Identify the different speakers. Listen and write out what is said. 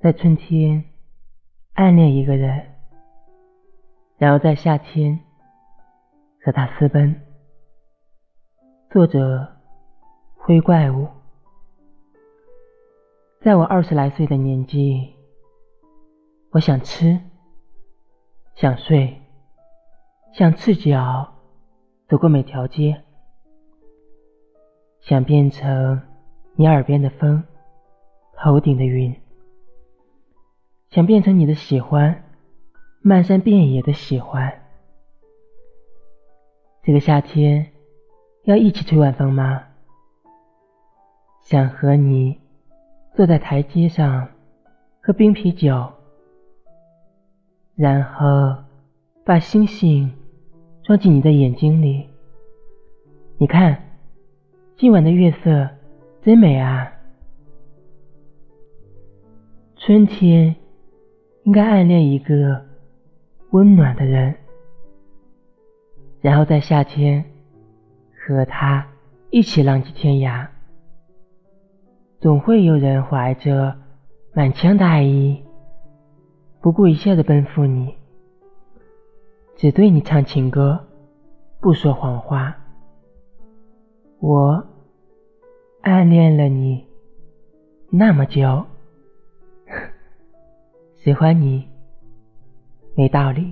Speaker 1: 在春天暗恋一个人，然后在夏天和他私奔。作者：灰怪物。在我二十来岁的年纪，我想吃，想睡，想赤脚走过每条街，想变成你耳边的风，头顶的云，想变成你的喜欢，漫山遍野的喜欢。这个夏天要一起吹晚风吗？想和你。坐在台阶上喝冰啤酒，然后把星星装进你的眼睛里。你看，今晚的月色真美啊！春天应该暗恋一个温暖的人，然后在夏天和他一起浪迹天涯。总会有人怀着满腔的爱意，不顾一切的奔赴你，只对你唱情歌，不说谎话。我暗恋了你那么久，喜欢你没道理。